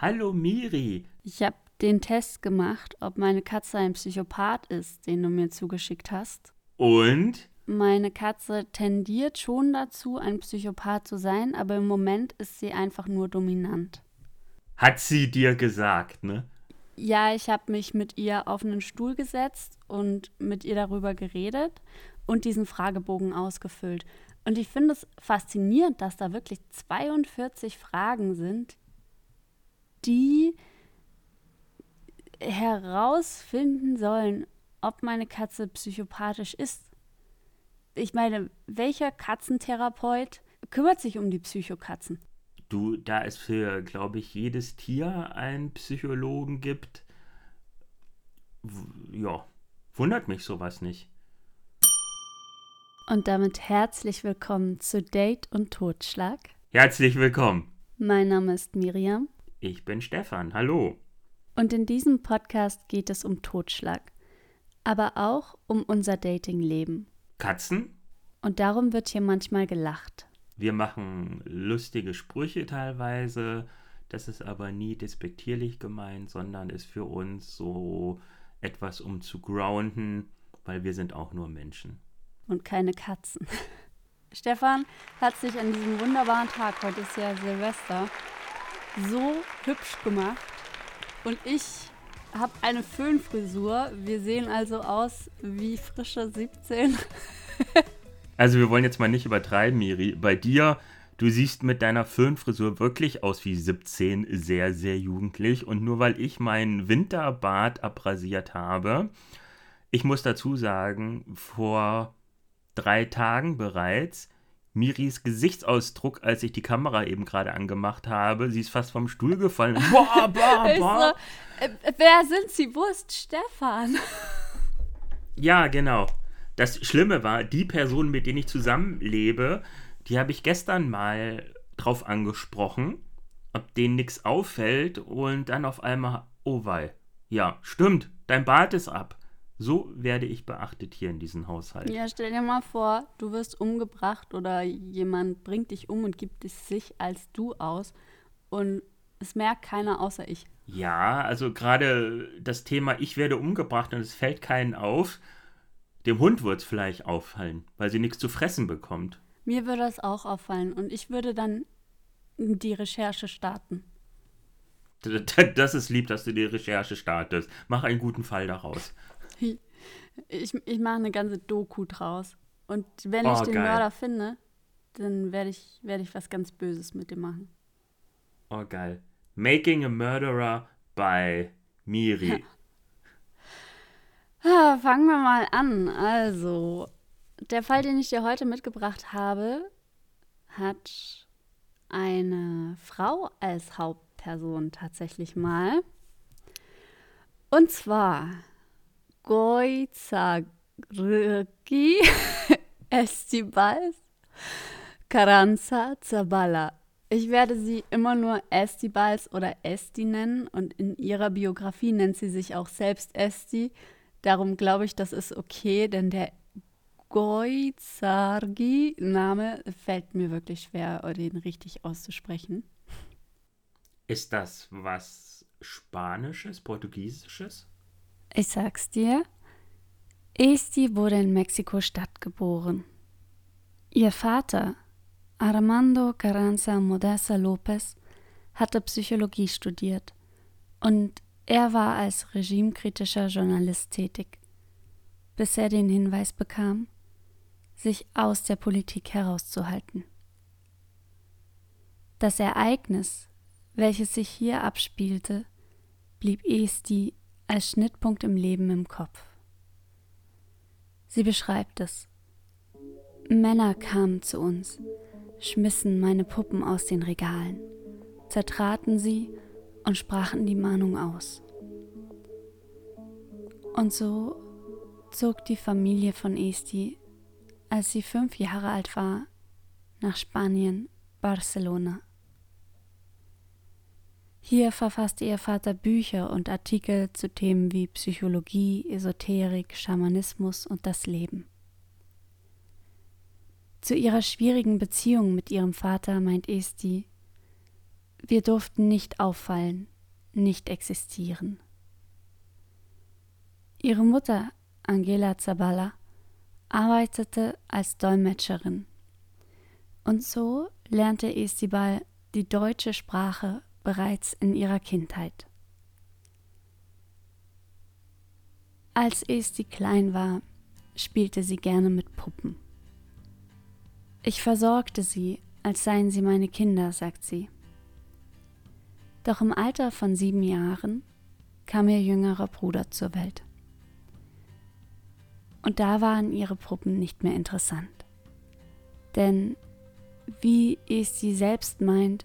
Hallo Miri. Ich habe den Test gemacht, ob meine Katze ein Psychopath ist, den du mir zugeschickt hast. Und? Meine Katze tendiert schon dazu, ein Psychopath zu sein, aber im Moment ist sie einfach nur dominant. Hat sie dir gesagt, ne? Ja, ich habe mich mit ihr auf einen Stuhl gesetzt und mit ihr darüber geredet und diesen Fragebogen ausgefüllt. Und ich finde es faszinierend, dass da wirklich 42 Fragen sind, die herausfinden sollen, ob meine Katze psychopathisch ist. Ich meine, welcher Katzentherapeut kümmert sich um die Psychokatzen? Du, da es für, glaube ich, jedes Tier einen Psychologen gibt, ja, wundert mich sowas nicht. Und damit herzlich willkommen zu Date und Totschlag. Herzlich willkommen. Mein Name ist Miriam. Ich bin Stefan. Hallo. Und in diesem Podcast geht es um Totschlag, aber auch um unser Datingleben. Katzen? Und darum wird hier manchmal gelacht. Wir machen lustige Sprüche teilweise. Das ist aber nie despektierlich gemeint, sondern ist für uns so etwas, um zu grounden, weil wir sind auch nur Menschen. Und keine Katzen. Stefan hat sich an diesem wunderbaren Tag, heute ist ja Silvester, so hübsch gemacht. Und ich habe eine Föhnfrisur. Wir sehen also aus wie frische 17. also wir wollen jetzt mal nicht übertreiben, Miri. Bei dir, du siehst mit deiner Föhnfrisur wirklich aus wie 17, sehr, sehr jugendlich. Und nur weil ich meinen Winterbart abrasiert habe, ich muss dazu sagen, vor drei Tagen bereits Miris Gesichtsausdruck, als ich die Kamera eben gerade angemacht habe. Sie ist fast vom Stuhl gefallen. Boah, boah, boah. So, äh, wer sind Sie? Wo ist Stefan? Ja, genau. Das Schlimme war, die Person, mit denen ich zusammenlebe, die habe ich gestern mal drauf angesprochen, ob denen nichts auffällt und dann auf einmal, oh wei. Ja, stimmt, dein Bart ist ab. So werde ich beachtet hier in diesem Haushalt. Ja, stell dir mal vor, du wirst umgebracht oder jemand bringt dich um und gibt es sich als du aus und es merkt keiner außer ich. Ja, also gerade das Thema, ich werde umgebracht und es fällt keinen auf, dem Hund wird es vielleicht auffallen, weil sie nichts zu fressen bekommt. Mir würde das auch auffallen und ich würde dann die Recherche starten. Das ist lieb, dass du die Recherche startest. Mach einen guten Fall daraus. Ich, ich mache eine ganze Doku draus. Und wenn oh, ich den geil. Mörder finde, dann werde ich, werd ich was ganz Böses mit dem machen. Oh, geil. Making a Murderer by Miri. Ja. fangen wir mal an. Also, der Fall, den ich dir heute mitgebracht habe, hat eine Frau als Hauptperson tatsächlich mal. Und zwar Goizagri Estibals Carranza Zabala. Ich werde sie immer nur Estibals oder Esti nennen und in ihrer Biografie nennt sie sich auch selbst Esti. Darum glaube ich, das ist okay, denn der Goizargi-Name fällt mir wirklich schwer, den richtig auszusprechen. Ist das was Spanisches, Portugiesisches? Ich sag's dir, Esti wurde in Mexiko-Stadt geboren. Ihr Vater, Armando Carranza Modessa Lopez, hatte Psychologie studiert und er war als regimekritischer Journalist tätig, bis er den Hinweis bekam, sich aus der Politik herauszuhalten. Das Ereignis, welches sich hier abspielte, blieb Esti als Schnittpunkt im Leben im Kopf. Sie beschreibt es. Männer kamen zu uns, schmissen meine Puppen aus den Regalen, zertraten sie und sprachen die Mahnung aus. Und so zog die Familie von Esti, als sie fünf Jahre alt war, nach Spanien, Barcelona. Hier verfasste ihr Vater Bücher und Artikel zu Themen wie Psychologie, Esoterik, Schamanismus und das Leben. Zu ihrer schwierigen Beziehung mit ihrem Vater meint Esti, wir durften nicht auffallen, nicht existieren. Ihre Mutter, Angela Zabala, arbeitete als Dolmetscherin. Und so lernte Estibal die deutsche Sprache bereits in ihrer Kindheit. Als Esti klein war, spielte sie gerne mit Puppen. Ich versorgte sie, als seien sie meine Kinder, sagt sie. Doch im Alter von sieben Jahren kam ihr jüngerer Bruder zur Welt. Und da waren ihre Puppen nicht mehr interessant. Denn, wie es sie selbst meint,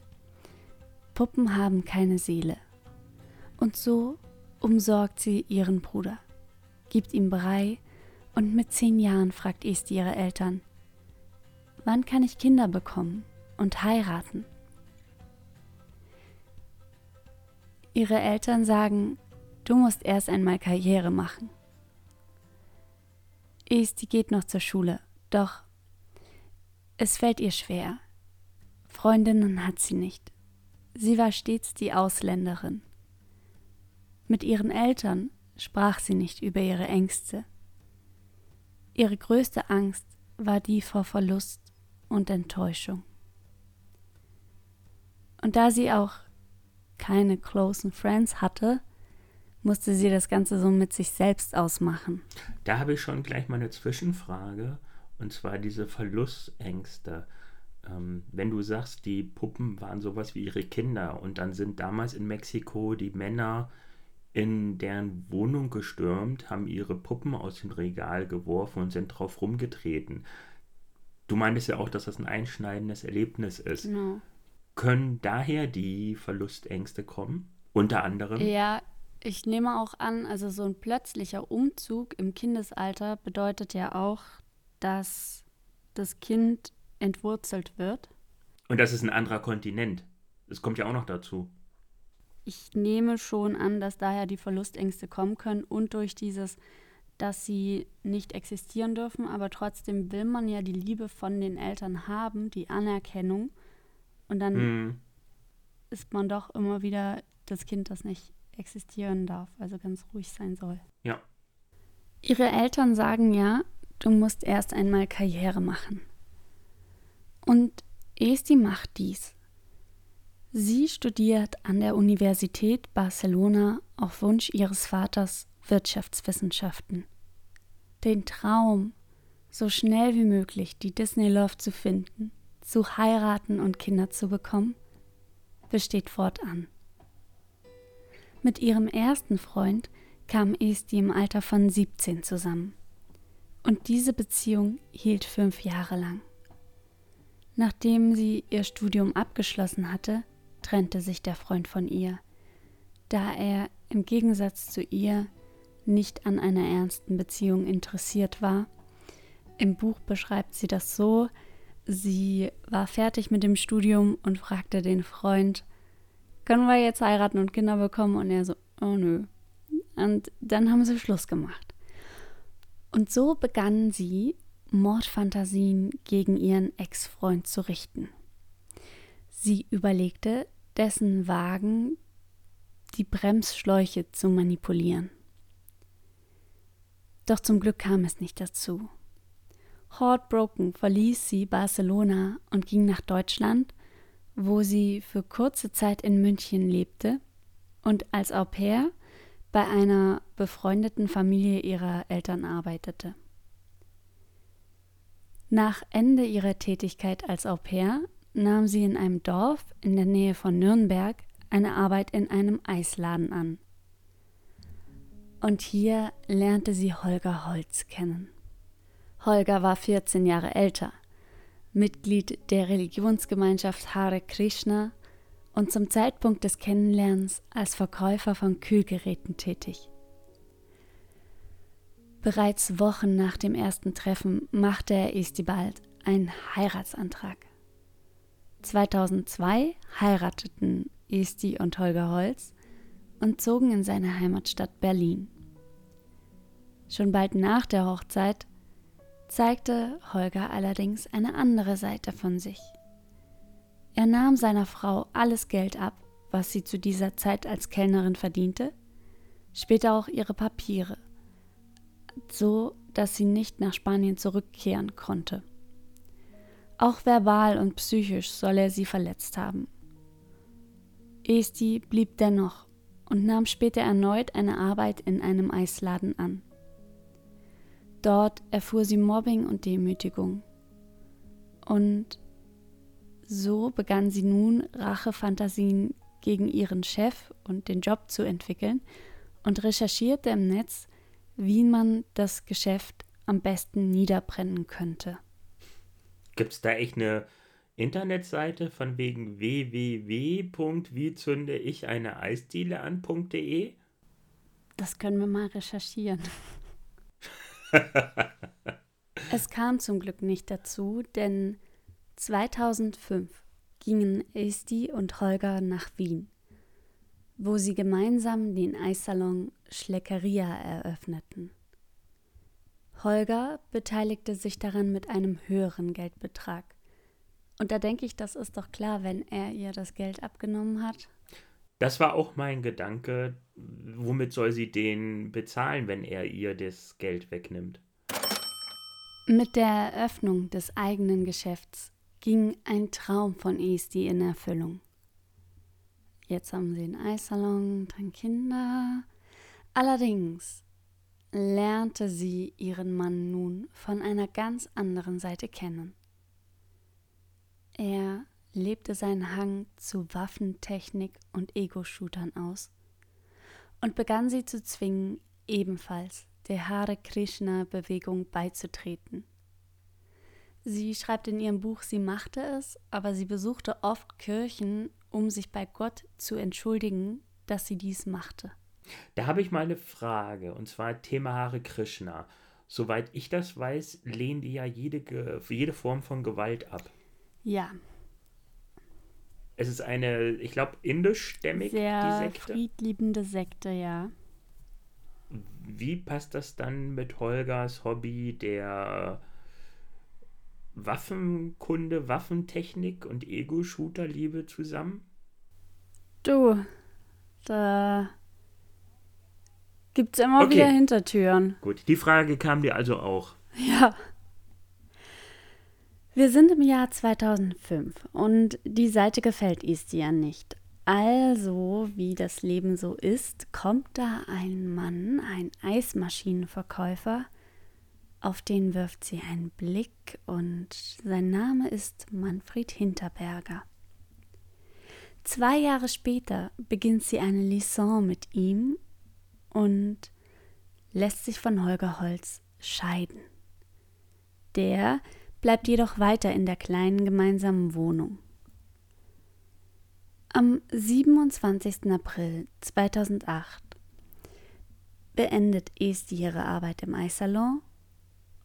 Puppen haben keine Seele. Und so umsorgt sie ihren Bruder, gibt ihm Brei und mit zehn Jahren fragt Esti ihre Eltern, wann kann ich Kinder bekommen und heiraten? Ihre Eltern sagen, du musst erst einmal Karriere machen. Esti geht noch zur Schule, doch es fällt ihr schwer. Freundinnen hat sie nicht. Sie war stets die Ausländerin. Mit ihren Eltern sprach sie nicht über ihre Ängste. Ihre größte Angst war die vor Verlust und Enttäuschung. Und da sie auch keine closen Friends hatte, musste sie das Ganze so mit sich selbst ausmachen. Da habe ich schon gleich mal eine Zwischenfrage, und zwar diese Verlustängste. Ähm, wenn du sagst, die Puppen waren sowas wie ihre Kinder und dann sind damals in Mexiko die Männer in deren Wohnung gestürmt, haben ihre Puppen aus dem Regal geworfen und sind drauf rumgetreten. Du meintest ja auch, dass das ein einschneidendes Erlebnis ist. Genau. Können daher die Verlustängste kommen? Unter anderem? Ja, ich nehme auch an, also so ein plötzlicher Umzug im Kindesalter bedeutet ja auch, dass das Kind entwurzelt wird. Und das ist ein anderer Kontinent. Das kommt ja auch noch dazu. Ich nehme schon an, dass daher die Verlustängste kommen können und durch dieses, dass sie nicht existieren dürfen, aber trotzdem will man ja die Liebe von den Eltern haben, die Anerkennung. Und dann mhm. ist man doch immer wieder das Kind, das nicht existieren darf, also ganz ruhig sein soll. Ja. Ihre Eltern sagen ja, du musst erst einmal Karriere machen. Und Esti macht dies. Sie studiert an der Universität Barcelona auf Wunsch ihres Vaters Wirtschaftswissenschaften. Den Traum, so schnell wie möglich die Disney Love zu finden, zu heiraten und Kinder zu bekommen, besteht fortan. Mit ihrem ersten Freund kam Esti im Alter von 17 zusammen. Und diese Beziehung hielt fünf Jahre lang. Nachdem sie ihr Studium abgeschlossen hatte, trennte sich der Freund von ihr, da er im Gegensatz zu ihr nicht an einer ernsten Beziehung interessiert war. Im Buch beschreibt sie das so, sie war fertig mit dem Studium und fragte den Freund, können wir jetzt heiraten und Kinder bekommen? Und er so, oh nö. Und dann haben sie Schluss gemacht. Und so begann sie, Mordfantasien gegen ihren Ex-Freund zu richten. Sie überlegte, dessen Wagen die Bremsschläuche zu manipulieren. Doch zum Glück kam es nicht dazu. Heartbroken verließ sie Barcelona und ging nach Deutschland, wo sie für kurze Zeit in München lebte und als Au pair bei einer befreundeten Familie ihrer Eltern arbeitete. Nach Ende ihrer Tätigkeit als Au pair nahm sie in einem Dorf in der Nähe von Nürnberg eine Arbeit in einem Eisladen an. Und hier lernte sie Holger Holz kennen. Holger war 14 Jahre älter – Mitglied der Religionsgemeinschaft Hare Krishna und zum Zeitpunkt des Kennenlernens als Verkäufer von Kühlgeräten tätig. Bereits Wochen nach dem ersten Treffen machte er Estibald einen Heiratsantrag. 2002 heirateten Esti und Holger Holz und zogen in seine Heimatstadt Berlin. Schon bald nach der Hochzeit zeigte Holger allerdings eine andere Seite von sich. Er nahm seiner Frau alles Geld ab, was sie zu dieser Zeit als Kellnerin verdiente, später auch ihre Papiere, so dass sie nicht nach Spanien zurückkehren konnte. Auch verbal und psychisch soll er sie verletzt haben. Esti blieb dennoch und nahm später erneut eine Arbeit in einem Eisladen an. Dort erfuhr sie Mobbing und Demütigung. Und so begann sie nun Rachefantasien gegen ihren Chef und den Job zu entwickeln und recherchierte im Netz, wie man das Geschäft am besten niederbrennen könnte. Gibt es da echt eine Internetseite von wegen www.wie ich eine Eisdiele an.de? Das können wir mal recherchieren. es kam zum Glück nicht dazu, denn 2005 gingen Esti und Holger nach Wien, wo sie gemeinsam den Eissalon Schleckeria eröffneten. Holger beteiligte sich daran mit einem höheren Geldbetrag. Und da denke ich, das ist doch klar, wenn er ihr das Geld abgenommen hat. Das war auch mein Gedanke. Womit soll sie den bezahlen, wenn er ihr das Geld wegnimmt? Mit der Eröffnung des eigenen Geschäfts ging ein Traum von Esti in Erfüllung. Jetzt haben sie einen Eissalon, drei Kinder. Allerdings lernte sie ihren Mann nun von einer ganz anderen Seite kennen. Er lebte seinen Hang zu Waffentechnik und Ego-Shootern aus und begann sie zu zwingen, ebenfalls der Hare Krishna-Bewegung beizutreten. Sie schreibt in ihrem Buch, sie machte es, aber sie besuchte oft Kirchen, um sich bei Gott zu entschuldigen, dass sie dies machte. Da habe ich mal eine Frage, und zwar Thema Hare Krishna. Soweit ich das weiß, lehnen die ja jede, jede Form von Gewalt ab. Ja. Es ist eine, ich glaube, indischstämmig, Sehr die Sekte. friedliebende Sekte, ja. Wie passt das dann mit Holgers Hobby der Waffenkunde, Waffentechnik und Ego-Shooter-Liebe zusammen? Du, da gibt es immer okay. wieder Hintertüren. Gut, die Frage kam dir also auch. Ja. Wir sind im Jahr 2005 und die Seite gefällt Istia nicht. Also, wie das Leben so ist, kommt da ein Mann, ein Eismaschinenverkäufer, auf den wirft sie einen Blick und sein Name ist Manfred Hinterberger. Zwei Jahre später beginnt sie eine Liaison mit ihm und lässt sich von Holger Holz scheiden. Der bleibt jedoch weiter in der kleinen gemeinsamen Wohnung. Am 27. April 2008 beendet Esti ihre Arbeit im Eissalon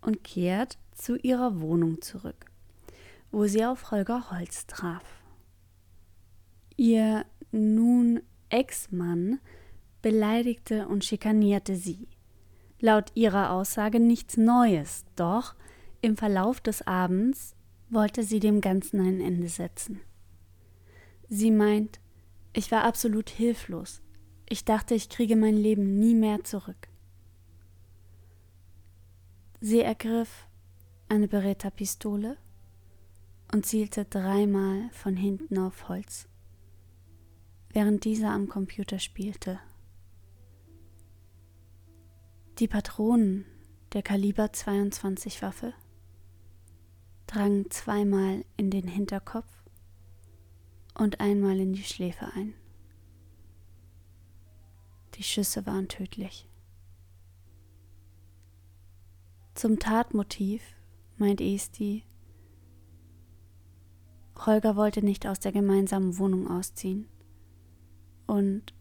und kehrt zu ihrer Wohnung zurück, wo sie auf Holger Holz traf. Ihr nun Ex-Mann beleidigte und schikanierte sie. Laut ihrer Aussage nichts Neues, doch im Verlauf des Abends wollte sie dem Ganzen ein Ende setzen. Sie meint, ich war absolut hilflos. Ich dachte, ich kriege mein Leben nie mehr zurück. Sie ergriff eine Beretta-Pistole und zielte dreimal von hinten auf Holz, während dieser am Computer spielte. Die Patronen der Kaliber 22 Waffe drangen zweimal in den Hinterkopf und einmal in die Schläfe ein. Die Schüsse waren tödlich. Zum Tatmotiv meint Esti, Holger wollte nicht aus der gemeinsamen Wohnung ausziehen. Und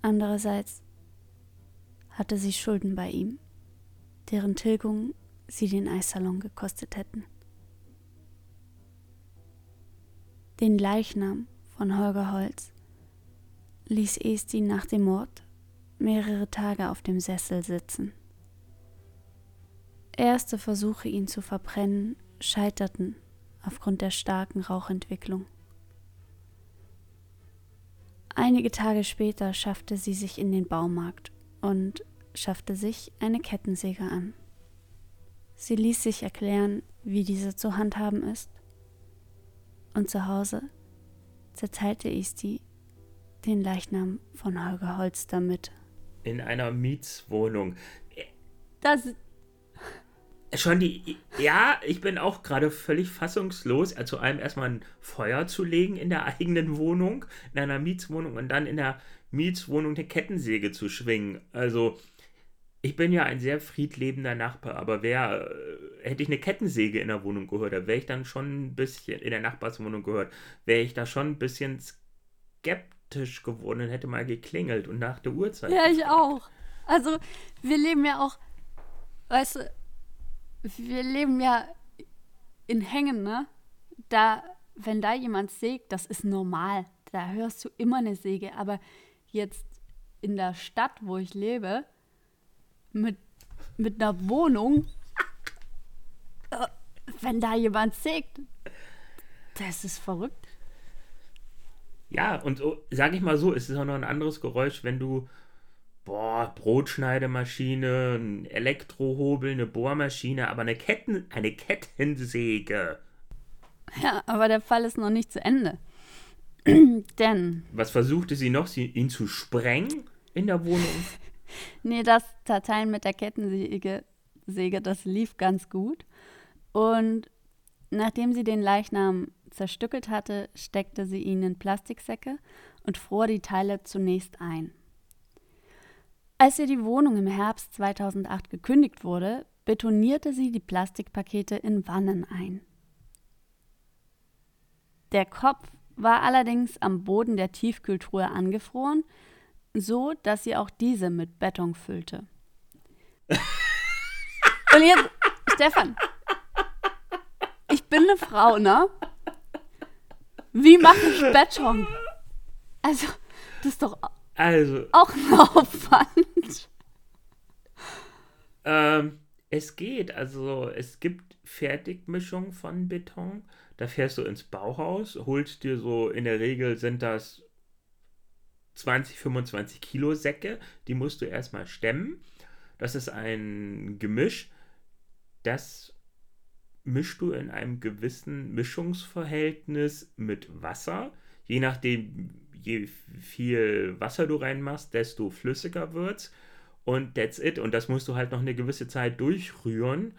andererseits hatte sie Schulden bei ihm, deren Tilgung sie den Eissalon gekostet hätten. Den Leichnam von Holger Holz ließ Esti nach dem Mord mehrere Tage auf dem Sessel sitzen. Erste Versuche, ihn zu verbrennen, scheiterten aufgrund der starken Rauchentwicklung. Einige Tage später schaffte sie sich in den Baumarkt und schaffte sich eine Kettensäge an. Sie ließ sich erklären, wie diese zu handhaben ist. Und zu Hause zerteilte Isti den Leichnam von Holger Holz damit. In einer Mietswohnung. Das. Schon die. Ja, ich bin auch gerade völlig fassungslos. Also, zu allem erstmal ein Feuer zu legen in der eigenen Wohnung, in einer Mietswohnung und dann in der Mietswohnung eine Kettensäge zu schwingen. Also, ich bin ja ein sehr friedlebender Nachbar, aber wer äh, hätte ich eine Kettensäge in der Wohnung gehört, da wäre ich dann schon ein bisschen in der Nachbarswohnung gehört, wäre ich da schon ein bisschen skeptisch geworden und hätte mal geklingelt und nach der Uhrzeit. Ja, ich auch. Also, wir leben ja auch, weißt du, wir leben ja in Hängen, ne? Da, wenn da jemand sägt, das ist normal. Da hörst du immer eine Säge. Aber jetzt in der Stadt, wo ich lebe, mit, mit einer Wohnung, äh, wenn da jemand sägt, das ist verrückt. Ja, und so, sag ich mal so, es ist auch noch ein anderes Geräusch, wenn du, boah, Brotschneidemaschine, ein Elektrohobel, eine Bohrmaschine, aber eine, Ketten, eine Kettensäge. Ja, aber der Fall ist noch nicht zu Ende. Denn. Was versuchte sie noch, sie, ihn zu sprengen in der Wohnung? nee, das Zerteilen mit der Kettensäge, Säge, das lief ganz gut. Und nachdem sie den Leichnam zerstückelt hatte, steckte sie ihn in Plastiksäcke und fror die Teile zunächst ein. Als ihr die Wohnung im Herbst 2008 gekündigt wurde, betonierte sie die Plastikpakete in Wannen ein. Der Kopf war allerdings am Boden der Tiefkühltruhe angefroren, so dass sie auch diese mit Beton füllte. Und jetzt, Stefan, ich bin eine Frau, ne? Wie mache ich Beton? Also, das ist doch also, auch ein Aufwand. Ähm, es geht. Also, es gibt Fertigmischung von Beton. Da fährst du ins Bauhaus, holst dir so, in der Regel sind das 20, 25 Kilo Säcke. Die musst du erstmal stemmen. Das ist ein Gemisch. Das mischst du in einem gewissen Mischungsverhältnis mit Wasser. Je nachdem, je viel Wasser du reinmachst, desto flüssiger wird's. Und that's it. Und das musst du halt noch eine gewisse Zeit durchrühren.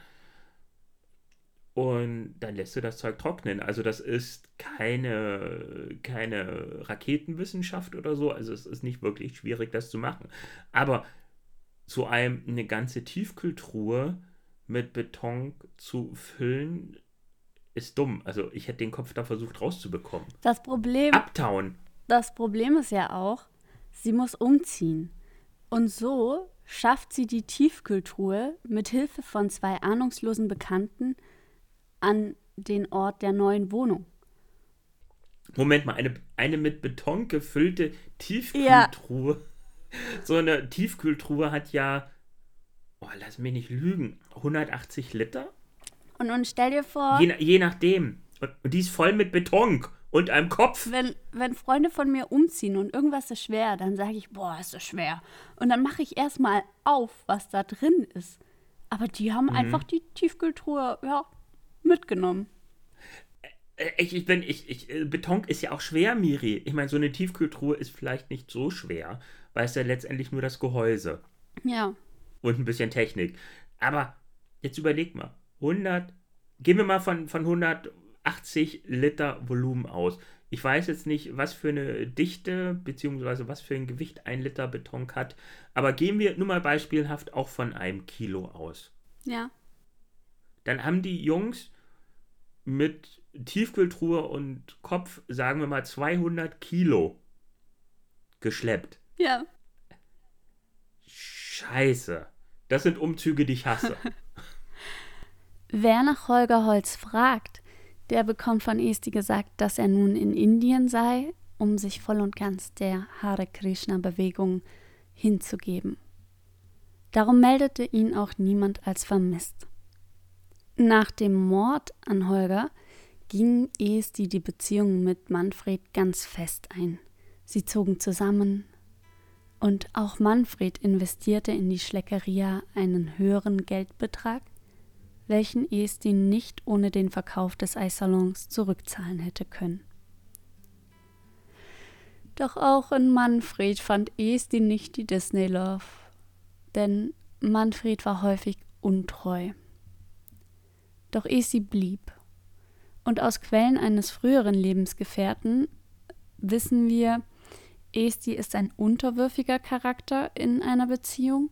Und dann lässt du das Zeug trocknen. Also das ist keine, keine Raketenwissenschaft oder so. Also es ist nicht wirklich schwierig, das zu machen. Aber zu einem eine ganze Tiefkühltruhe mit Beton zu füllen, ist dumm. Also ich hätte den Kopf da versucht rauszubekommen. Das Problem. Uptown. Das Problem ist ja auch, sie muss umziehen. Und so schafft sie die Tiefkühltruhe mit Hilfe von zwei ahnungslosen Bekannten an den Ort der neuen Wohnung. Moment mal, eine, eine mit Beton gefüllte Tiefkühltruhe. Ja. So eine Tiefkühltruhe hat ja, oh, lass mich nicht lügen, 180 Liter? Und nun stell dir vor. Je, je nachdem. Und, und die ist voll mit Beton und einem Kopf. Wenn, wenn Freunde von mir umziehen und irgendwas ist schwer, dann sage ich, boah, ist das schwer. Und dann mache ich erstmal auf, was da drin ist. Aber die haben mhm. einfach die Tiefkühltruhe, ja, mitgenommen. Ich, ich bin, ich, ich, äh, Beton ist ja auch schwer, Miri. Ich meine, so eine Tiefkühltruhe ist vielleicht nicht so schwer, weil es ja letztendlich nur das Gehäuse. Ja. Und ein bisschen Technik. Aber jetzt überleg mal, 100, gehen wir mal von, von 180 Liter Volumen aus. Ich weiß jetzt nicht, was für eine Dichte bzw. was für ein Gewicht ein Liter Beton hat, aber gehen wir nur mal beispielhaft auch von einem Kilo aus. Ja dann haben die Jungs mit Tiefkühltruhe und Kopf, sagen wir mal, 200 Kilo geschleppt. Ja. Scheiße. Das sind Umzüge, die ich hasse. Wer nach Holger Holz fragt, der bekommt von Esti gesagt, dass er nun in Indien sei, um sich voll und ganz der Hare Krishna-Bewegung hinzugeben. Darum meldete ihn auch niemand als vermisst. Nach dem Mord an Holger ging Esti die Beziehung mit Manfred ganz fest ein. Sie zogen zusammen, und auch Manfred investierte in die Schleckeria einen höheren Geldbetrag, welchen Esti nicht ohne den Verkauf des Eissalons zurückzahlen hätte können. Doch auch in Manfred fand Esti nicht die Disney Love, denn Manfred war häufig untreu. Doch Esti blieb. Und aus Quellen eines früheren Lebensgefährten wissen wir, Esti ist ein unterwürfiger Charakter in einer Beziehung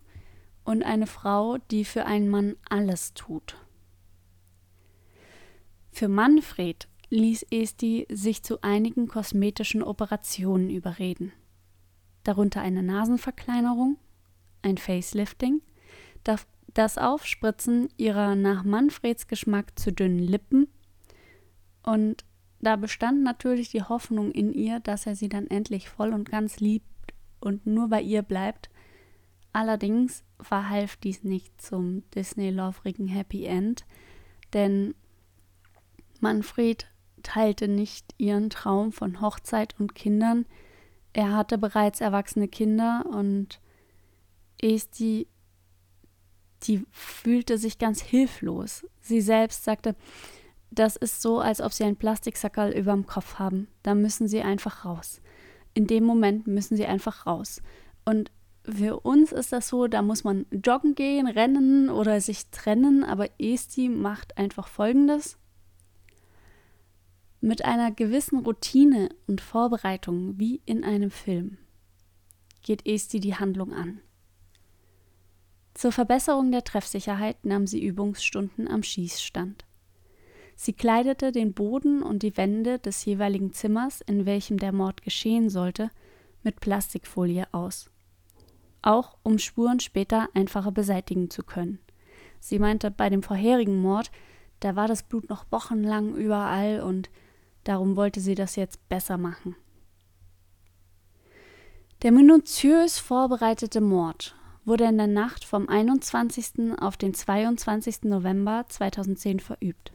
und eine Frau, die für einen Mann alles tut. Für Manfred ließ Esti sich zu einigen kosmetischen Operationen überreden, darunter eine Nasenverkleinerung, ein Facelifting, das Aufspritzen ihrer nach Manfreds Geschmack zu dünnen Lippen und da bestand natürlich die Hoffnung in ihr, dass er sie dann endlich voll und ganz liebt und nur bei ihr bleibt. Allerdings verhalf dies nicht zum Disney-lovrigen Happy End, denn Manfred teilte nicht ihren Traum von Hochzeit und Kindern. Er hatte bereits erwachsene Kinder und Esti, die fühlte sich ganz hilflos. Sie selbst sagte, das ist so, als ob sie einen Plastiksackerl überm Kopf haben. Da müssen sie einfach raus. In dem Moment müssen sie einfach raus. Und für uns ist das so, da muss man joggen gehen, rennen oder sich trennen, aber Esti macht einfach folgendes. Mit einer gewissen Routine und Vorbereitung, wie in einem Film, geht Esti die Handlung an. Zur Verbesserung der Treffsicherheit nahm sie Übungsstunden am Schießstand. Sie kleidete den Boden und die Wände des jeweiligen Zimmers, in welchem der Mord geschehen sollte, mit Plastikfolie aus. Auch um Spuren später einfacher beseitigen zu können. Sie meinte, bei dem vorherigen Mord, da war das Blut noch wochenlang überall und darum wollte sie das jetzt besser machen. Der minutiös vorbereitete Mord wurde in der Nacht vom 21. auf den 22. November 2010 verübt.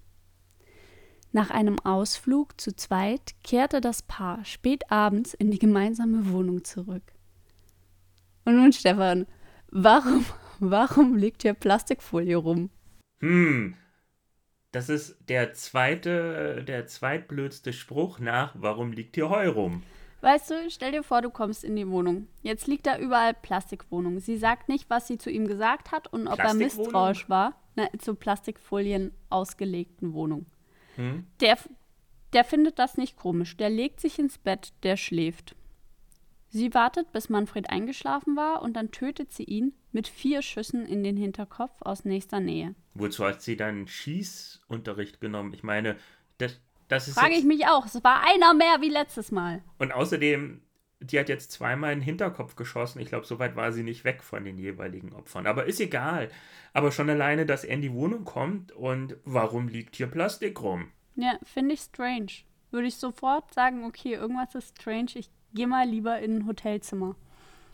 Nach einem Ausflug zu zweit kehrte das Paar spät abends in die gemeinsame Wohnung zurück. Und nun, Stefan, warum, warum liegt hier Plastikfolie rum? Hm, das ist der zweite, der zweitblödste Spruch nach, warum liegt hier Heu rum? Weißt du, stell dir vor, du kommst in die Wohnung. Jetzt liegt da überall Plastikwohnung. Sie sagt nicht, was sie zu ihm gesagt hat und ob er misstrauisch war. Na, zu Plastikfolien ausgelegten Wohnung. Hm? Der, der findet das nicht komisch. Der legt sich ins Bett, der schläft. Sie wartet, bis Manfred eingeschlafen war und dann tötet sie ihn mit vier Schüssen in den Hinterkopf aus nächster Nähe. Wozu hat sie dann Schießunterricht genommen? Ich meine, das, das ist. Frage ich mich auch. Es war einer mehr wie letztes Mal. Und außerdem, die hat jetzt zweimal in den Hinterkopf geschossen. Ich glaube, so weit war sie nicht weg von den jeweiligen Opfern. Aber ist egal. Aber schon alleine, dass er in die Wohnung kommt und warum liegt hier Plastik rum? Ja, finde ich strange. Würde ich sofort sagen, okay, irgendwas ist strange. Ich gehe mal lieber in ein Hotelzimmer.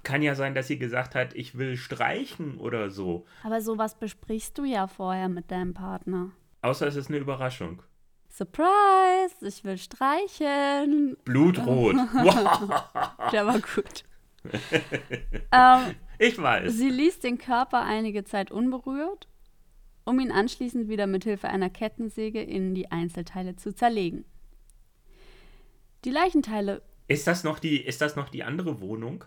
Kann ja sein, dass sie gesagt hat, ich will streichen oder so. Aber sowas besprichst du ja vorher mit deinem Partner. Außer es ist eine Überraschung. Surprise, ich will streichen. Blutrot. Der war gut. ähm, ich weiß. Sie ließ den Körper einige Zeit unberührt, um ihn anschließend wieder mit Hilfe einer Kettensäge in die Einzelteile zu zerlegen. Die Leichenteile. Ist das noch die, ist das noch die andere Wohnung?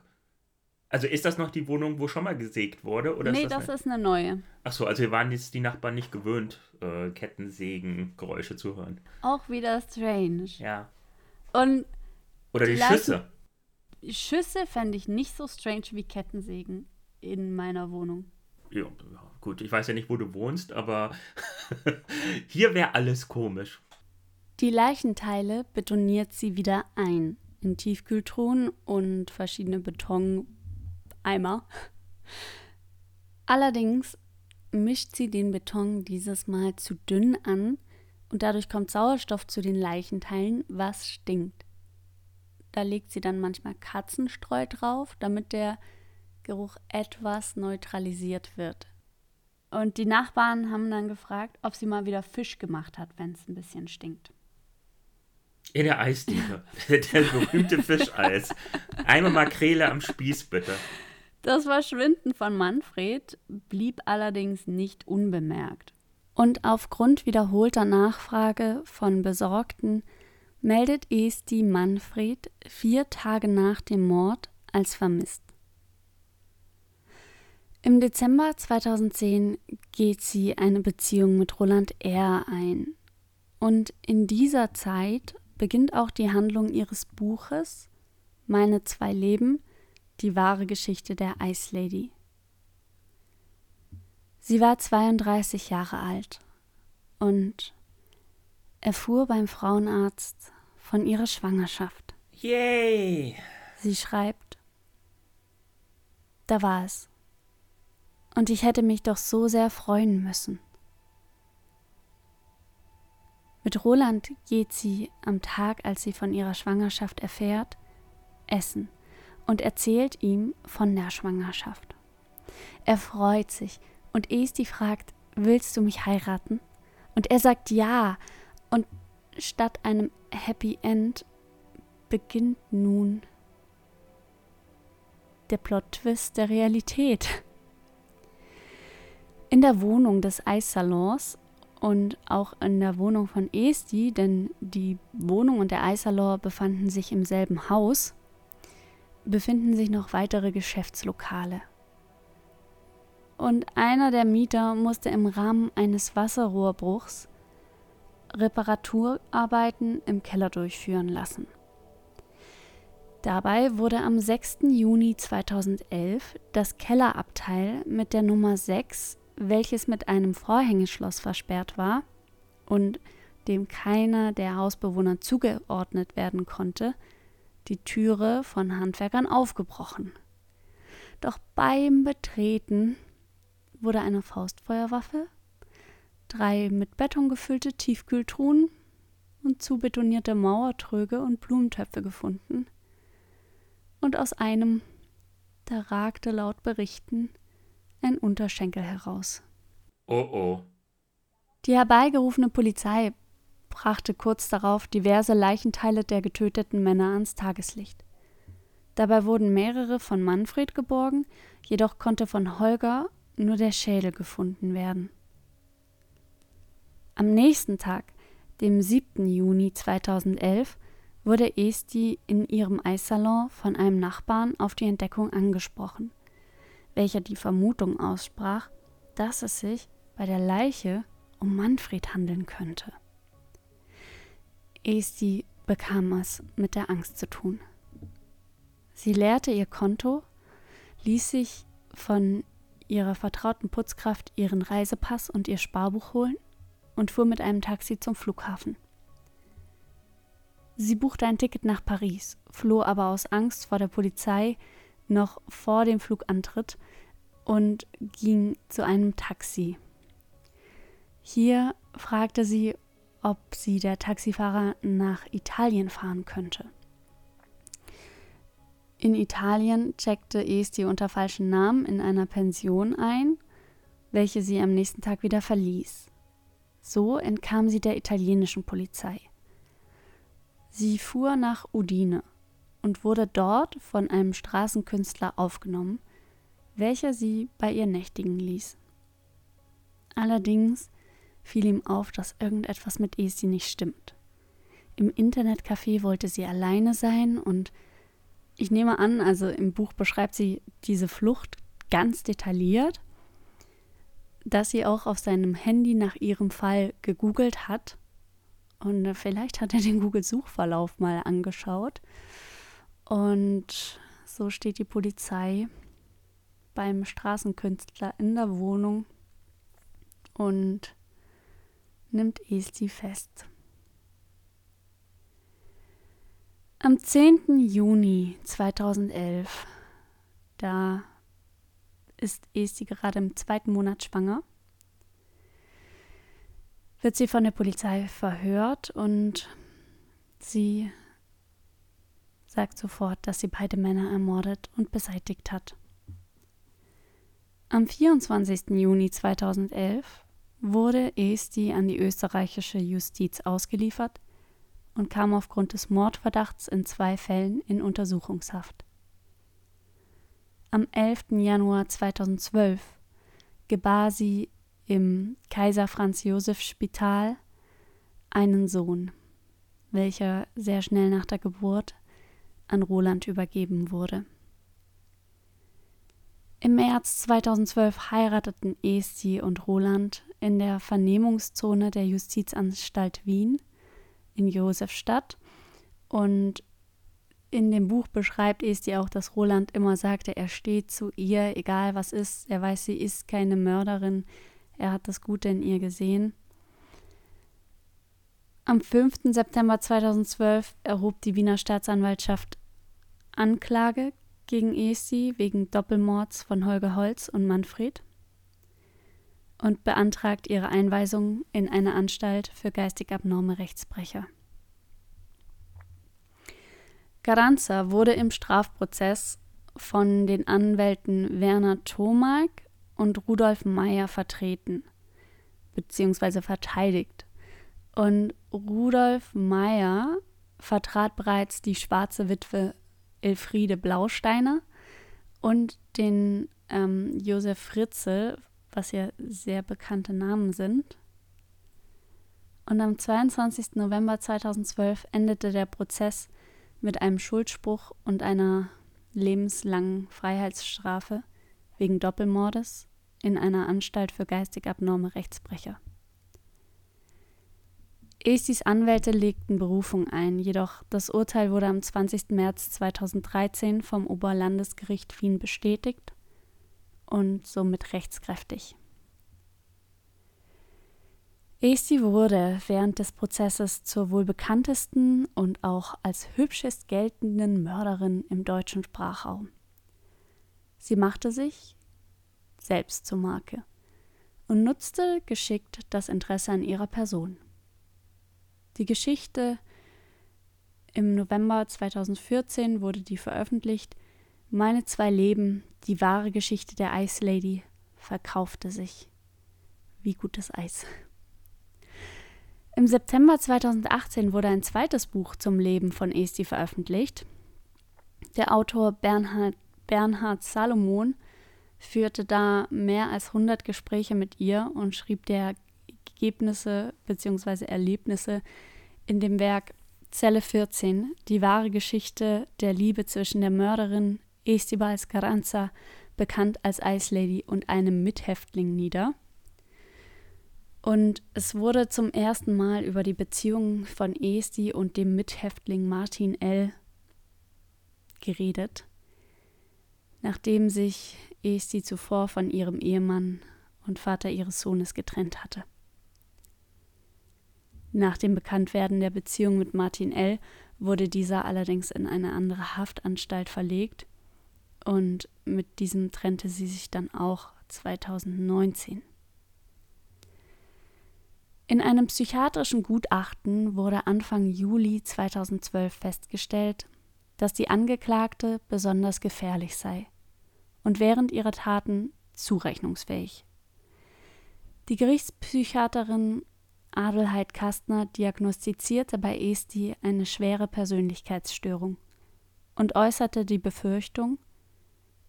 Also ist das noch die Wohnung, wo schon mal gesägt wurde? Oder nee, ist das, das ist eine neue. Achso, also wir waren jetzt die Nachbarn nicht gewöhnt, äh, Kettensägen-Geräusche zu hören. Auch wieder strange. Ja. Und Oder die, die Schüsse. Schüsse fände ich nicht so strange wie Kettensägen in meiner Wohnung. Ja, gut, ich weiß ja nicht, wo du wohnst, aber hier wäre alles komisch. Die Leichenteile betoniert sie wieder ein in Tiefkühltruhen und verschiedene Betoneimer. Allerdings mischt sie den Beton dieses Mal zu dünn an und dadurch kommt Sauerstoff zu den Leichenteilen, was stinkt. Da legt sie dann manchmal Katzenstreu drauf, damit der Geruch etwas neutralisiert wird. Und die Nachbarn haben dann gefragt, ob sie mal wieder Fisch gemacht hat, wenn es ein bisschen stinkt. In der Eisdiele. der berühmte Fischeis. Einmal Makrele am Spieß, bitte. Das Verschwinden von Manfred blieb allerdings nicht unbemerkt. Und aufgrund wiederholter Nachfrage von Besorgten meldet Esti Manfred vier Tage nach dem Mord als vermisst. Im Dezember 2010 geht sie eine Beziehung mit Roland R. ein. Und in dieser Zeit beginnt auch die Handlung ihres Buches Meine zwei Leben, die wahre Geschichte der Ice Lady. Sie war 32 Jahre alt und erfuhr beim Frauenarzt von ihrer Schwangerschaft. Yay! Sie schreibt, da war es. Und ich hätte mich doch so sehr freuen müssen. Mit Roland geht sie am Tag, als sie von ihrer Schwangerschaft erfährt, essen und erzählt ihm von der Schwangerschaft. Er freut sich und Esti fragt, willst du mich heiraten? Und er sagt ja. Und statt einem Happy End beginnt nun der Plot-Twist der Realität. In der Wohnung des Eissalons und auch in der Wohnung von Esti, denn die Wohnung und der Eissalon befanden sich im selben Haus, befinden sich noch weitere Geschäftslokale und einer der Mieter musste im Rahmen eines Wasserrohrbruchs Reparaturarbeiten im Keller durchführen lassen. Dabei wurde am 6. Juni 2011 das Kellerabteil mit der Nummer 6, welches mit einem Vorhängeschloss versperrt war und dem keiner der Hausbewohner zugeordnet werden konnte, die Türe von Handwerkern aufgebrochen. Doch beim Betreten wurde eine Faustfeuerwaffe, drei mit Beton gefüllte Tiefkühltruhen und zubetonierte Mauertröge und Blumentöpfe gefunden. Und aus einem, da ragte laut Berichten ein Unterschenkel heraus. Oh oh. Die herbeigerufene Polizei brachte kurz darauf diverse Leichenteile der getöteten Männer ans Tageslicht. Dabei wurden mehrere von Manfred geborgen, jedoch konnte von Holger nur der Schädel gefunden werden. Am nächsten Tag, dem 7. Juni 2011, wurde Esti in ihrem Eissalon von einem Nachbarn auf die Entdeckung angesprochen, welcher die Vermutung aussprach, dass es sich bei der Leiche um Manfred handeln könnte. Esti bekam es mit der Angst zu tun. Sie leerte ihr Konto, ließ sich von ihrer vertrauten Putzkraft ihren Reisepass und ihr Sparbuch holen und fuhr mit einem Taxi zum Flughafen. Sie buchte ein Ticket nach Paris, floh aber aus Angst vor der Polizei noch vor dem Flugantritt und ging zu einem Taxi. Hier fragte sie, ob sie der Taxifahrer nach Italien fahren könnte. In Italien checkte Esti unter falschen Namen in einer Pension ein, welche sie am nächsten Tag wieder verließ. So entkam sie der italienischen Polizei. Sie fuhr nach Udine und wurde dort von einem Straßenkünstler aufgenommen, welcher sie bei ihr nächtigen ließ. Allerdings fiel ihm auf, dass irgendetwas mit Esti nicht stimmt. Im Internetcafé wollte sie alleine sein und ich nehme an, also im Buch beschreibt sie diese Flucht ganz detailliert, dass sie auch auf seinem Handy nach ihrem Fall gegoogelt hat. Und vielleicht hat er den Google-Suchverlauf mal angeschaut. Und so steht die Polizei beim Straßenkünstler in der Wohnung und nimmt Esti fest. Am 10. Juni 2011, da ist Esti gerade im zweiten Monat schwanger, wird sie von der Polizei verhört und sie sagt sofort, dass sie beide Männer ermordet und beseitigt hat. Am 24. Juni 2011 wurde Esti an die österreichische Justiz ausgeliefert und kam aufgrund des Mordverdachts in zwei Fällen in Untersuchungshaft. Am 11. Januar 2012 gebar sie im Kaiser Franz Josef Spital einen Sohn, welcher sehr schnell nach der Geburt an Roland übergeben wurde. Im März 2012 heirateten Esti und Roland in der Vernehmungszone der Justizanstalt Wien in Josefstadt und in dem Buch beschreibt Esti auch, dass Roland immer sagte, er steht zu ihr, egal was ist. Er weiß, sie ist keine Mörderin. Er hat das Gute in ihr gesehen. Am 5. September 2012 erhob die Wiener Staatsanwaltschaft Anklage gegen Esti wegen Doppelmords von Holger Holz und Manfred und beantragt ihre Einweisung in eine Anstalt für geistig abnorme Rechtsbrecher. Garanza wurde im Strafprozess von den Anwälten Werner Tomark und Rudolf Meyer vertreten bzw. verteidigt. Und Rudolf Meyer vertrat bereits die schwarze Witwe Elfriede Blausteiner und den ähm, Josef Fritzel, was ja sehr bekannte Namen sind. Und am 22. November 2012 endete der Prozess mit einem Schuldspruch und einer lebenslangen Freiheitsstrafe wegen Doppelmordes in einer Anstalt für geistig abnorme Rechtsbrecher. Estis Anwälte legten Berufung ein, jedoch das Urteil wurde am 20. März 2013 vom Oberlandesgericht Wien bestätigt und somit rechtskräftig. Esti wurde während des Prozesses zur wohl bekanntesten und auch als hübschest geltenden Mörderin im deutschen Sprachraum. Sie machte sich selbst zur Marke und nutzte geschickt das Interesse an ihrer Person. Die Geschichte im November 2014 wurde die veröffentlicht. Meine zwei Leben, die wahre Geschichte der Ice Lady, verkaufte sich wie gutes Eis. Im September 2018 wurde ein zweites Buch zum Leben von Esti veröffentlicht. Der Autor Bernhard, Bernhard Salomon führte da mehr als 100 Gespräche mit ihr und schrieb der Ergebnisse bzw. Erlebnisse in dem Werk Zelle 14, die wahre Geschichte der Liebe zwischen der Mörderin Estibal Scaranza, bekannt als Ice Lady, und einem Mithäftling nieder. Und es wurde zum ersten Mal über die Beziehung von Esti und dem Mithäftling Martin L. geredet, nachdem sich Esti zuvor von ihrem Ehemann und Vater ihres Sohnes getrennt hatte. Nach dem Bekanntwerden der Beziehung mit Martin L. wurde dieser allerdings in eine andere Haftanstalt verlegt und mit diesem trennte sie sich dann auch 2019. In einem psychiatrischen Gutachten wurde Anfang Juli 2012 festgestellt, dass die Angeklagte besonders gefährlich sei und während ihrer Taten zurechnungsfähig. Die Gerichtspsychiaterin Adelheid Kastner diagnostizierte bei Esti eine schwere Persönlichkeitsstörung und äußerte die Befürchtung,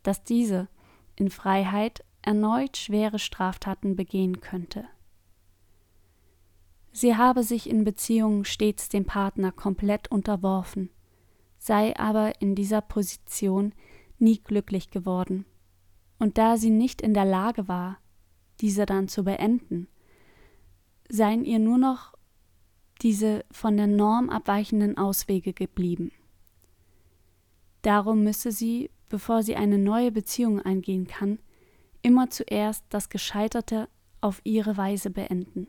dass diese in Freiheit erneut schwere Straftaten begehen könnte. Sie habe sich in Beziehungen stets dem Partner komplett unterworfen, sei aber in dieser Position nie glücklich geworden. Und da sie nicht in der Lage war, diese dann zu beenden, seien ihr nur noch diese von der Norm abweichenden Auswege geblieben. Darum müsse sie, bevor sie eine neue Beziehung eingehen kann, immer zuerst das Gescheiterte auf ihre Weise beenden.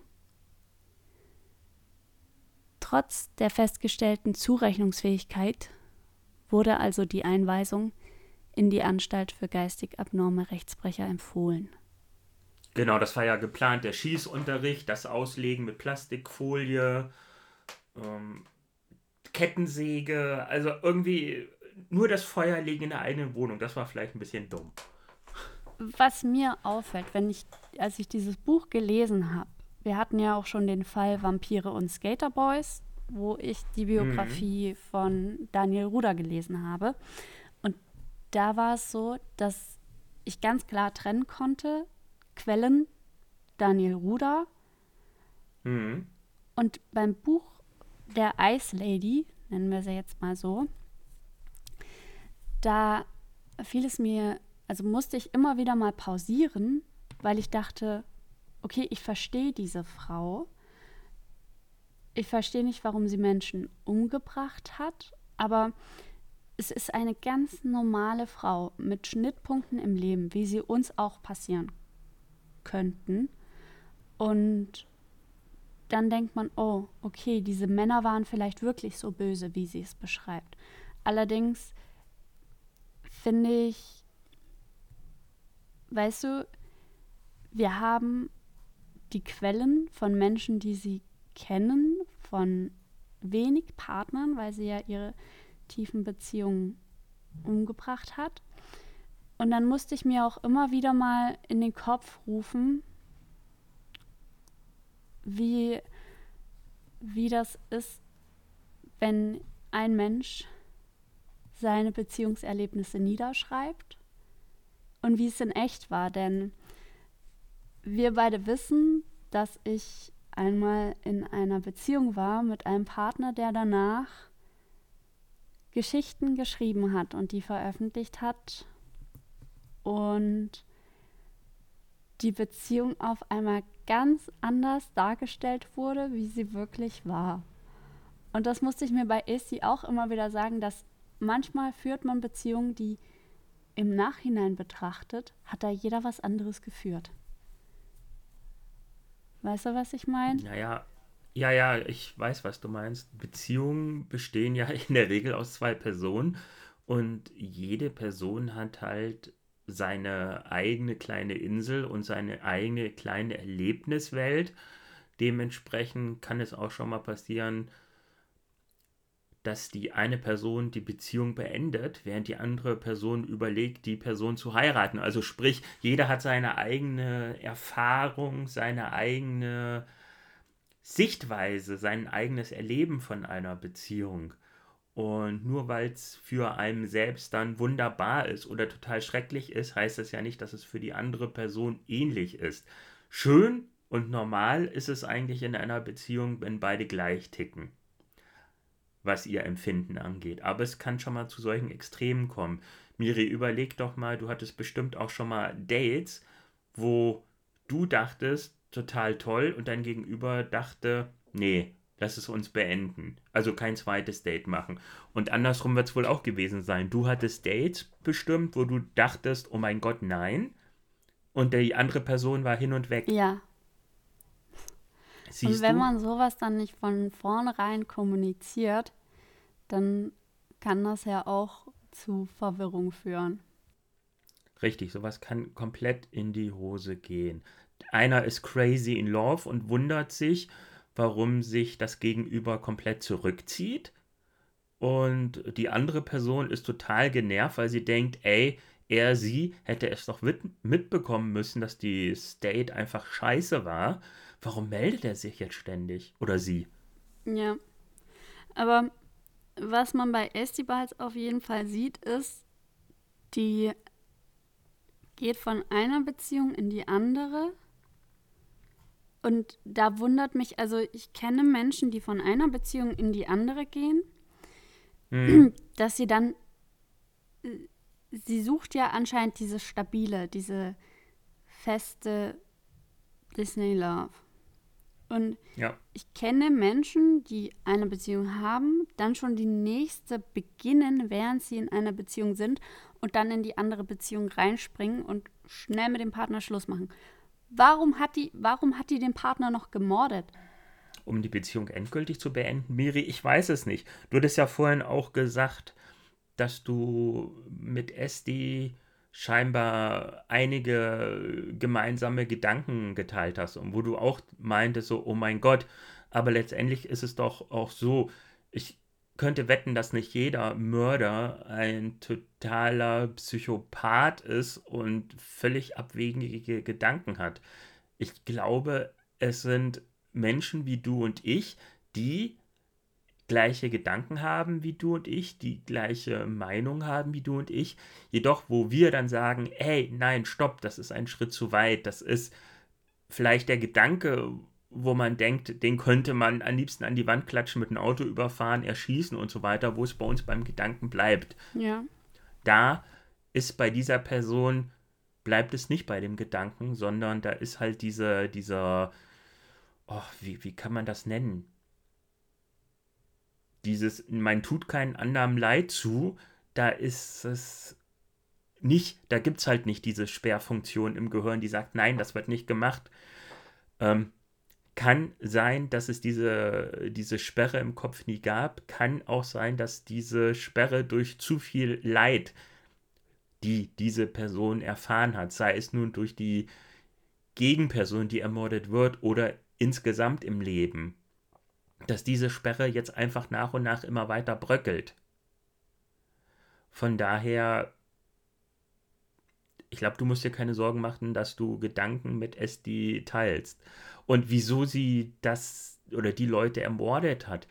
Trotz der festgestellten Zurechnungsfähigkeit wurde also die Einweisung in die Anstalt für geistig abnorme Rechtsbrecher empfohlen. Genau, das war ja geplant, der Schießunterricht, das Auslegen mit Plastikfolie, ähm, Kettensäge, also irgendwie nur das Feuer legen in der eigenen Wohnung, das war vielleicht ein bisschen dumm. Was mir auffällt, wenn ich, als ich dieses Buch gelesen habe, wir hatten ja auch schon den Fall Vampire und Skaterboys, wo ich die Biografie mhm. von Daniel Ruder gelesen habe. Und da war es so, dass ich ganz klar trennen konnte, Quellen Daniel Ruder. Mhm. Und beim Buch der Ice Lady, nennen wir sie jetzt mal so, da fiel es mir, also musste ich immer wieder mal pausieren, weil ich dachte, okay, ich verstehe diese Frau. Ich verstehe nicht, warum sie Menschen umgebracht hat, aber es ist eine ganz normale Frau mit Schnittpunkten im Leben, wie sie uns auch passieren könnten. Und dann denkt man, oh, okay, diese Männer waren vielleicht wirklich so böse, wie sie es beschreibt. Allerdings finde ich, weißt du, wir haben die Quellen von Menschen, die sie kennen, von wenig Partnern, weil sie ja ihre tiefen Beziehungen umgebracht hat. Und dann musste ich mir auch immer wieder mal in den Kopf rufen, wie, wie das ist, wenn ein Mensch seine Beziehungserlebnisse niederschreibt und wie es in echt war. Denn wir beide wissen, dass ich einmal in einer Beziehung war mit einem Partner, der danach Geschichten geschrieben hat und die veröffentlicht hat und die Beziehung auf einmal ganz anders dargestellt wurde, wie sie wirklich war. Und das musste ich mir bei AC auch immer wieder sagen, dass manchmal führt man Beziehungen, die im Nachhinein betrachtet, hat da jeder was anderes geführt. Weißt du, was ich meine? Naja, ja, ja, ich weiß, was du meinst. Beziehungen bestehen ja in der Regel aus zwei Personen und jede Person hat halt seine eigene kleine Insel und seine eigene kleine Erlebniswelt. Dementsprechend kann es auch schon mal passieren, dass die eine Person die Beziehung beendet, während die andere Person überlegt, die Person zu heiraten. Also sprich, jeder hat seine eigene Erfahrung, seine eigene Sichtweise, sein eigenes Erleben von einer Beziehung. Und nur weil es für einen selbst dann wunderbar ist oder total schrecklich ist, heißt das ja nicht, dass es für die andere Person ähnlich ist. Schön und normal ist es eigentlich in einer Beziehung, wenn beide gleich ticken, was ihr Empfinden angeht. Aber es kann schon mal zu solchen Extremen kommen. Miri, überleg doch mal, du hattest bestimmt auch schon mal Dates, wo du dachtest, total toll und dein Gegenüber dachte, nee, lass es uns beenden. Also kein zweites Date machen. Und andersrum wird es wohl auch gewesen sein. Du hattest Dates bestimmt, wo du dachtest, oh mein Gott, nein. Und die andere Person war hin und weg. Ja. Siehst und wenn du? man sowas dann nicht von vornherein kommuniziert, dann kann das ja auch zu Verwirrung führen. Richtig, sowas kann komplett in die Hose gehen. Einer ist crazy in love und wundert sich, warum sich das Gegenüber komplett zurückzieht. Und die andere Person ist total genervt, weil sie denkt, ey, er, sie hätte es doch mitbekommen müssen, dass die State einfach scheiße war. Warum meldet er sich jetzt ständig? Oder sie? Ja. Aber was man bei Estibals auf jeden Fall sieht, ist, die geht von einer Beziehung in die andere und da wundert mich, also ich kenne Menschen, die von einer Beziehung in die andere gehen, mhm. dass sie dann, sie sucht ja anscheinend diese stabile, diese feste Disney Love. Und ja. ich kenne Menschen, die eine Beziehung haben, dann schon die nächste beginnen, während sie in einer Beziehung sind und dann in die andere Beziehung reinspringen und schnell mit dem Partner Schluss machen. Warum hat die, warum hat die den Partner noch gemordet? um die Beziehung endgültig zu beenden? Miri, ich weiß es nicht. Du hattest ja vorhin auch gesagt, dass du mit Esti scheinbar einige gemeinsame Gedanken geteilt hast und wo du auch meintest so, oh mein Gott, aber letztendlich ist es doch auch so, ich könnte wetten, dass nicht jeder Mörder ein totaler Psychopath ist und völlig abwegige Gedanken hat. Ich glaube, es sind Menschen wie du und ich, die gleiche Gedanken haben wie du und ich, die gleiche Meinung haben wie du und ich, jedoch wo wir dann sagen, hey, nein, stopp, das ist ein Schritt zu weit, das ist vielleicht der Gedanke, wo man denkt, den könnte man am liebsten an die Wand klatschen, mit einem Auto überfahren, erschießen und so weiter, wo es bei uns beim Gedanken bleibt. Ja. Da ist bei dieser Person, bleibt es nicht bei dem Gedanken, sondern da ist halt diese, dieser, oh, wie, wie kann man das nennen? Dieses, man tut keinen anderen Leid zu, da ist es nicht, da gibt es halt nicht diese Sperrfunktion im Gehirn, die sagt, nein, das wird nicht gemacht. Ähm, kann sein, dass es diese, diese Sperre im Kopf nie gab. Kann auch sein, dass diese Sperre durch zu viel Leid, die diese Person erfahren hat, sei es nun durch die Gegenperson, die ermordet wird, oder insgesamt im Leben, dass diese Sperre jetzt einfach nach und nach immer weiter bröckelt. Von daher, ich glaube, du musst dir keine Sorgen machen, dass du Gedanken mit SD teilst. Und wieso sie das oder die Leute ermordet hat,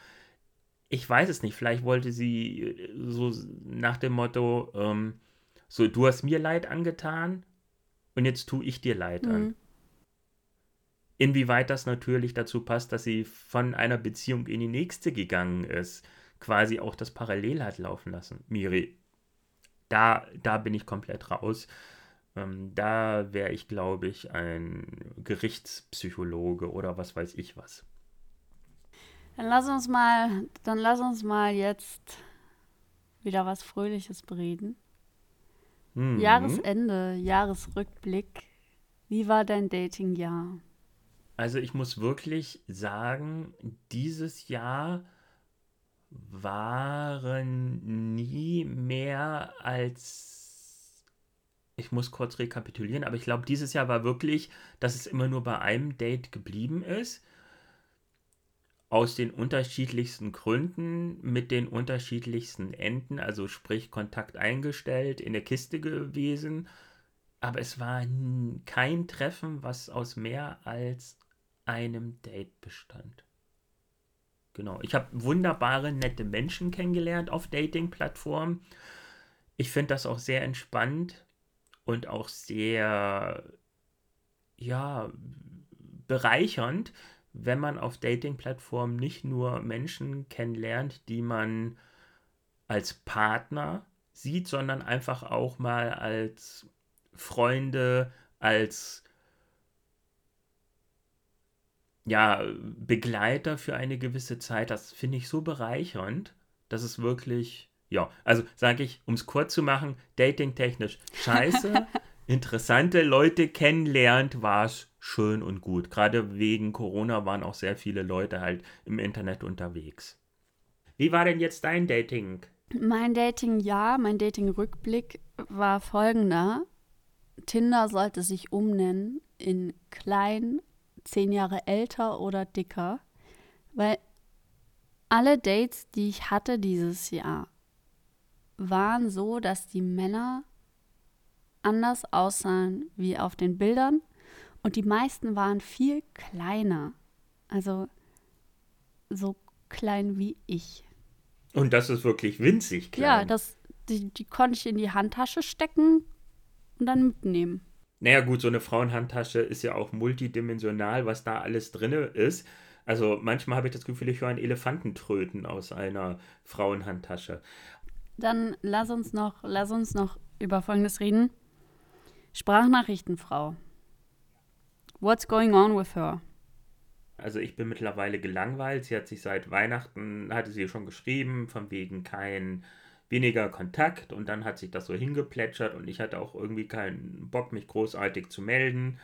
ich weiß es nicht. Vielleicht wollte sie äh, so nach dem Motto, ähm, so, du hast mir Leid angetan und jetzt tue ich dir Leid mhm. an. Inwieweit das natürlich dazu passt, dass sie von einer Beziehung in die nächste gegangen ist, quasi auch das parallel hat laufen lassen. Miri, da, da bin ich komplett raus. Ähm, da wäre ich, glaube ich, ein Gerichtspsychologe oder was weiß ich was. Dann lass uns mal, dann lass uns mal jetzt wieder was Fröhliches bereden. Mhm. Jahresende, Jahresrückblick. Wie war dein Datingjahr? Also ich muss wirklich sagen, dieses Jahr waren nie mehr als, ich muss kurz rekapitulieren, aber ich glaube, dieses Jahr war wirklich, dass es immer nur bei einem Date geblieben ist. Aus den unterschiedlichsten Gründen, mit den unterschiedlichsten Enden, also sprich Kontakt eingestellt, in der Kiste gewesen. Aber es war kein Treffen, was aus mehr als einem Date bestand. Genau, ich habe wunderbare, nette Menschen kennengelernt auf Dating-Plattformen. Ich finde das auch sehr entspannt und auch sehr, ja, bereichernd, wenn man auf Dating-Plattformen nicht nur Menschen kennenlernt, die man als Partner sieht, sondern einfach auch mal als Freunde, als ja, Begleiter für eine gewisse Zeit. Das finde ich so bereichernd, dass es wirklich, ja, also sage ich, um es kurz zu machen, datingtechnisch scheiße, interessante Leute kennenlernt, war es schön und gut. Gerade wegen Corona waren auch sehr viele Leute halt im Internet unterwegs. Wie war denn jetzt dein Dating? Mein Dating-Jahr, mein Dating-Rückblick war folgender. Tinder sollte sich umnennen in klein zehn Jahre älter oder dicker, weil alle Dates, die ich hatte dieses Jahr, waren so, dass die Männer anders aussahen wie auf den Bildern und die meisten waren viel kleiner. Also so klein wie ich. Und das ist wirklich winzig klein. Ja, das, die, die konnte ich in die Handtasche stecken und dann mitnehmen. Naja, gut, so eine Frauenhandtasche ist ja auch multidimensional, was da alles drin ist. Also manchmal habe ich das Gefühl, ich höre einen Elefanten tröten aus einer Frauenhandtasche. Dann lass uns noch, lass uns noch über Folgendes reden. Sprachnachrichtenfrau. What's going on with her? Also ich bin mittlerweile gelangweilt. Sie hat sich seit Weihnachten, hatte sie schon geschrieben, von wegen kein weniger Kontakt und dann hat sich das so hingeplätschert und ich hatte auch irgendwie keinen Bock, mich großartig zu melden.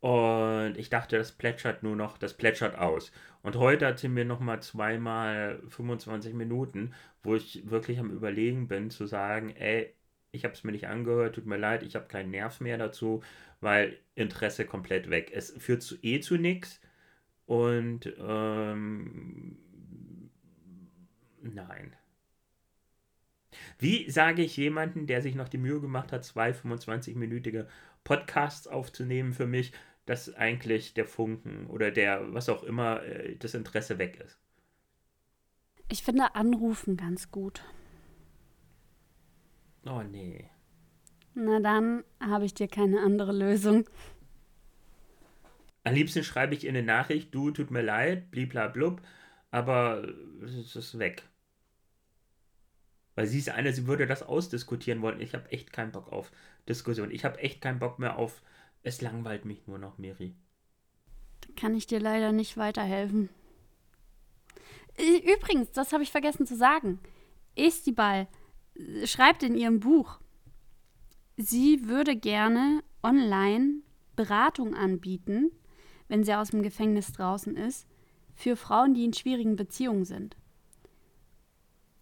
Und ich dachte, das plätschert nur noch, das plätschert aus. Und heute hat sie mir nochmal zweimal 25 Minuten, wo ich wirklich am Überlegen bin, zu sagen, ey, ich habe es mir nicht angehört, tut mir leid, ich habe keinen Nerv mehr dazu, weil Interesse komplett weg. Es führt zu, eh zu nichts. Und ähm, nein. Wie sage ich jemanden, der sich noch die Mühe gemacht hat, zwei 25-minütige Podcasts aufzunehmen für mich, dass eigentlich der Funken oder der, was auch immer, äh, das Interesse weg ist. Ich finde Anrufen ganz gut. Oh nee. Na dann habe ich dir keine andere Lösung. Am liebsten schreibe ich ihr eine Nachricht, du, tut mir leid, bliblablub, aber es ist weg. Weil sie ist eine, sie würde das ausdiskutieren wollen. Ich habe echt keinen Bock auf Diskussion. Ich habe echt keinen Bock mehr auf es langweilt mich nur noch, Miri. Kann ich dir leider nicht weiterhelfen. Übrigens, das habe ich vergessen zu sagen. Estibal äh, schreibt in ihrem Buch, sie würde gerne online Beratung anbieten, wenn sie aus dem Gefängnis draußen ist, für Frauen, die in schwierigen Beziehungen sind.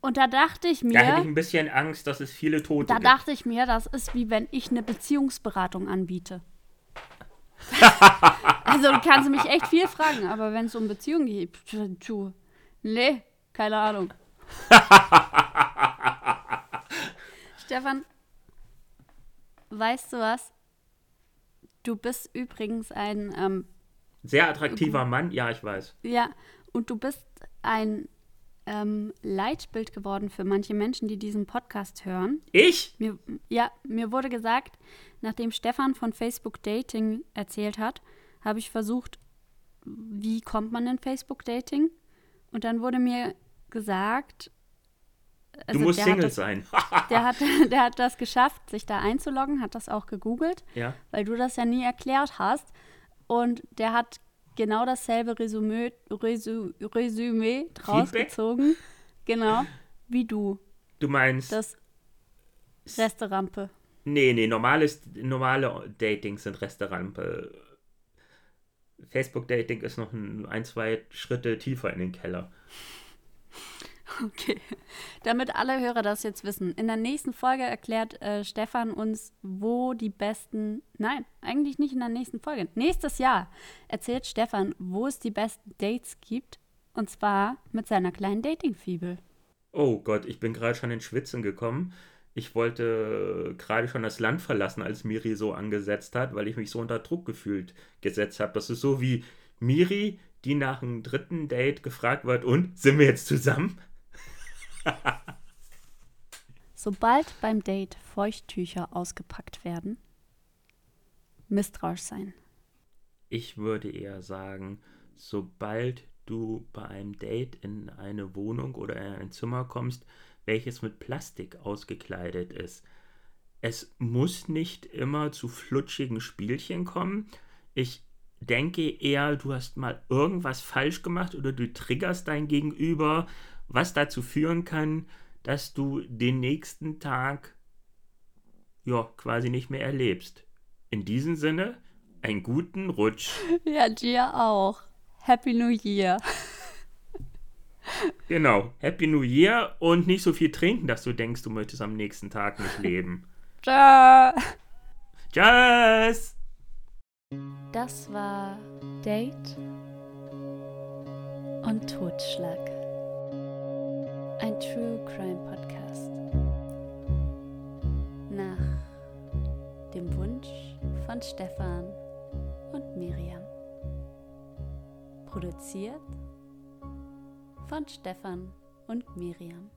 Und da dachte ich mir. Da hätte ich ein bisschen Angst, dass es viele Tote da gibt. Da dachte ich mir, das ist wie wenn ich eine Beziehungsberatung anbiete. also du kannst mich echt viel fragen, aber wenn es um Beziehungen geht, tu, nee, keine Ahnung. Stefan, weißt du was? Du bist übrigens ein ähm, sehr attraktiver Mann, ja, ich weiß. Ja, und du bist ein ähm, Leitbild geworden für manche Menschen, die diesen Podcast hören. Ich? Mir, ja, mir wurde gesagt, nachdem Stefan von Facebook Dating erzählt hat, habe ich versucht, wie kommt man in Facebook Dating? Und dann wurde mir gesagt, also du musst Single das, sein. der, hat, der hat das geschafft, sich da einzuloggen, hat das auch gegoogelt, ja. weil du das ja nie erklärt hast. Und der hat genau dasselbe Resümee, Resü, Resümee draus gezogen. Genau, wie du. Du meinst. Das Resterampe. Nee, nee, normales, normale Datings sind Resterampe. Facebook-Dating ist noch ein, ein, zwei Schritte tiefer in den Keller. Okay. Damit alle Hörer das jetzt wissen. In der nächsten Folge erklärt äh, Stefan uns, wo die besten. Nein, eigentlich nicht in der nächsten Folge. Nächstes Jahr erzählt Stefan, wo es die besten Dates gibt. Und zwar mit seiner kleinen Dating-Fibel. Oh Gott, ich bin gerade schon in Schwitzen gekommen. Ich wollte gerade schon das Land verlassen, als Miri so angesetzt hat, weil ich mich so unter Druck gefühlt gesetzt habe. Das ist so wie Miri, die nach dem dritten Date gefragt wird, und sind wir jetzt zusammen? Sobald beim Date Feuchttücher ausgepackt werden, misstrauisch sein. Ich würde eher sagen, sobald du bei einem Date in eine Wohnung oder in ein Zimmer kommst, welches mit Plastik ausgekleidet ist. Es muss nicht immer zu flutschigen Spielchen kommen. Ich denke eher, du hast mal irgendwas falsch gemacht oder du triggerst dein Gegenüber was dazu führen kann, dass du den nächsten Tag ja quasi nicht mehr erlebst. In diesem Sinne, einen guten Rutsch. Ja, dir auch. Happy New Year. Genau, Happy New Year und nicht so viel trinken, dass du denkst, du möchtest am nächsten Tag nicht leben. Tschö. Tschüss. Das war Date und Totschlag ein True Crime Podcast. Nach dem Wunsch von Stefan und Miriam. Produziert von Stefan und Miriam.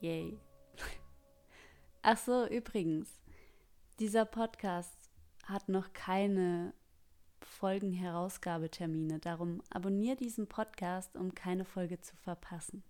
Yay. Ach so, übrigens, dieser Podcast hat noch keine Folgenherausgabetermine. Darum abonniere diesen Podcast, um keine Folge zu verpassen.